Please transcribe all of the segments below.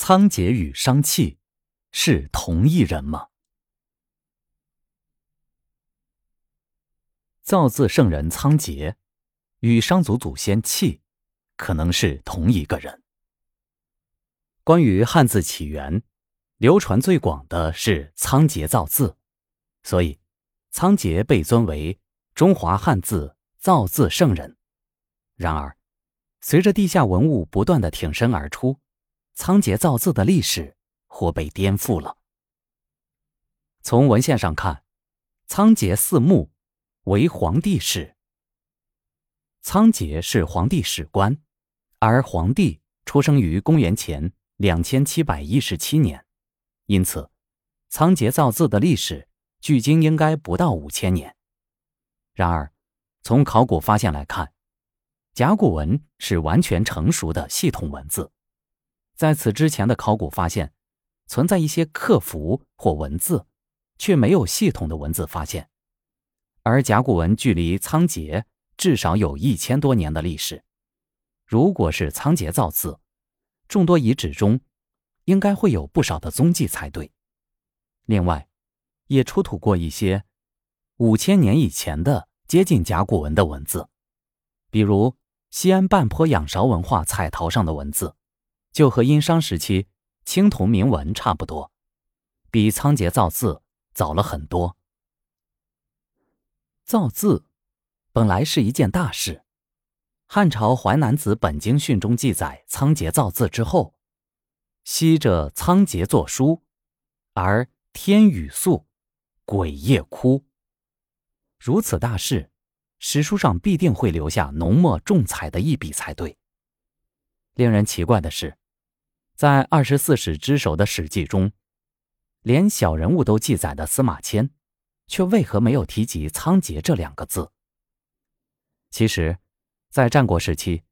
仓颉与商契是同一人吗？造字圣人仓颉与商族祖先契可能是同一个人。关于汉字起源，流传最广的是仓颉造字，所以仓颉被尊为中华汉字造字圣人。然而，随着地下文物不断的挺身而出。仓颉造字的历史或被颠覆了。从文献上看，仓颉四墓为皇帝史。仓颉是皇帝史官，而皇帝出生于公元前两千七百一十七年，因此，仓颉造字的历史距今应该不到五千年。然而，从考古发现来看，甲骨文是完全成熟的系统文字。在此之前的考古发现，存在一些刻符或文字，却没有系统的文字发现。而甲骨文距离仓颉至少有一千多年的历史。如果是仓颉造字，众多遗址中应该会有不少的踪迹才对。另外，也出土过一些五千年以前的接近甲骨文的文字，比如西安半坡仰韶文化彩陶上的文字。就和殷商时期青铜铭文差不多，比仓颉造字早了很多。造字本来是一件大事。汉朝《淮南子·本经训》中记载，仓颉造字之后，昔着仓颉作书，而天雨粟，鬼夜哭。如此大事，史书上必定会留下浓墨重彩的一笔才对。令人奇怪的是。在二十四史之首的《史记》中，连小人物都记载的司马迁，却为何没有提及仓颉这两个字？其实，在战国时期，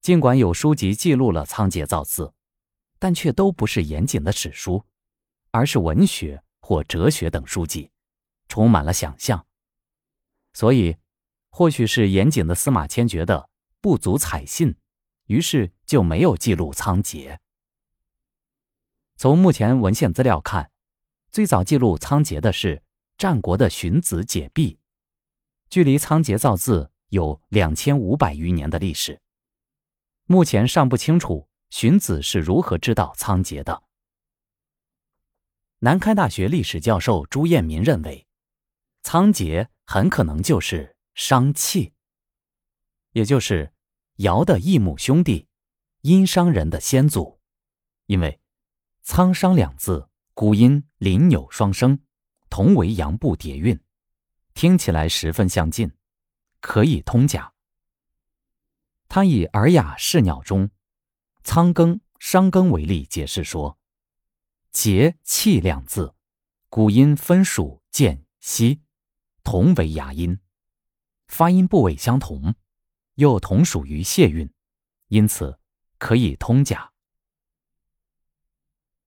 尽管有书籍记录了仓颉造字，但却都不是严谨的史书，而是文学或哲学等书籍，充满了想象。所以，或许是严谨的司马迁觉得不足采信，于是就没有记录仓颉。从目前文献资料看，最早记录仓颉的是战国的荀子解壁，距离仓颉造字有两千五百余年的历史。目前尚不清楚荀子是如何知道仓颉的。南开大学历史教授朱彦民认为，仓颉很可能就是商契，也就是尧的异母兄弟，殷商人的先祖，因为。苍商两字，古音临纽双声，同为阳部叠韵，听起来十分相近，可以通假。他以《尔雅释鸟》中“仓庚、商庚”为例，解释说：“节气两字，古音分属间息，同为牙音，发音部位相同，又同属于谢韵，因此可以通假。”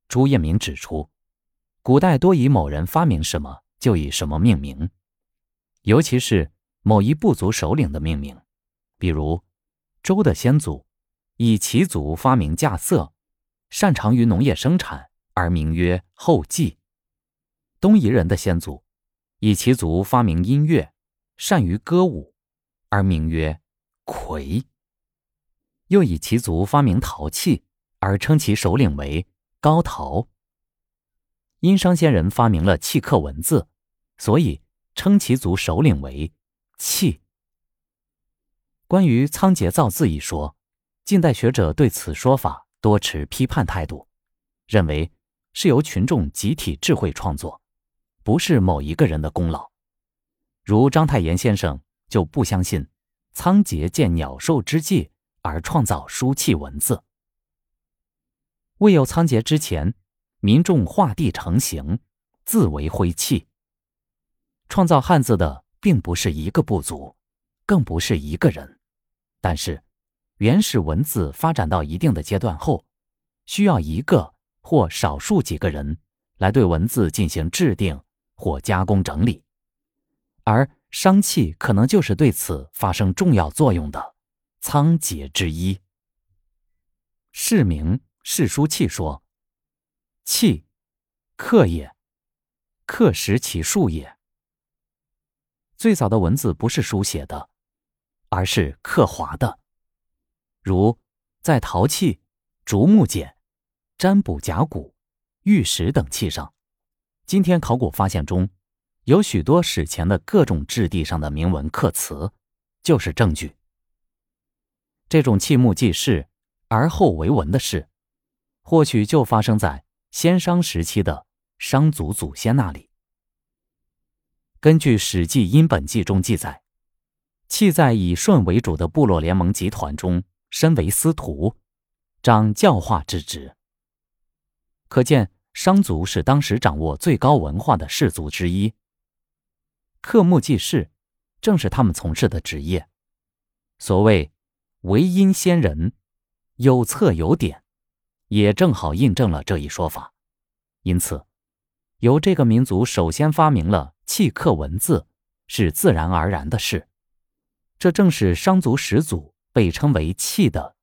朱彦明指出，古代多以某人发明什么就以什么命名，尤其是某一部族首领的命名，比如周的先祖以其族发明稼穑，擅长于农业生产而名曰后稷；东夷人的先祖以其族发明音乐，善于歌舞而名曰魁；又以其族发明陶器而称其首领为。高陶，殷商先人发明了契刻文字，所以称其族首领为契。关于仓颉造字一说，近代学者对此说法多持批判态度，认为是由群众集体智慧创作，不是某一个人的功劳。如章太炎先生就不相信仓颉见鸟兽之际而创造书契文字。未有仓颉之前，民众画地成形，字为徽器。创造汉字的并不是一个部族，更不是一个人。但是，原始文字发展到一定的阶段后，需要一个或少数几个人来对文字进行制定或加工整理，而商器可能就是对此发生重要作用的仓颉之一。释名。《世书契》说：“契，刻也，刻石其数也。最早的文字不是书写的，而是刻划的，如在陶器、竹木简、占卜甲骨、玉石等器上。今天考古发现中，有许多史前的各种质地上的铭文刻词，就是证据。这种器木记事而后为文的事，或许就发生在先商时期的商族祖先那里。根据《史记殷本纪》中记载，契在以舜为主的部落联盟集团中，身为司徒，掌教化之职。可见商族是当时掌握最高文化的氏族之一。刻木记事，正是他们从事的职业。所谓。为阴先人，有册有典，也正好印证了这一说法。因此，由这个民族首先发明了契刻文字，是自然而然的事。这正是商族始祖被称为契的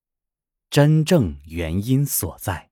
真正原因所在。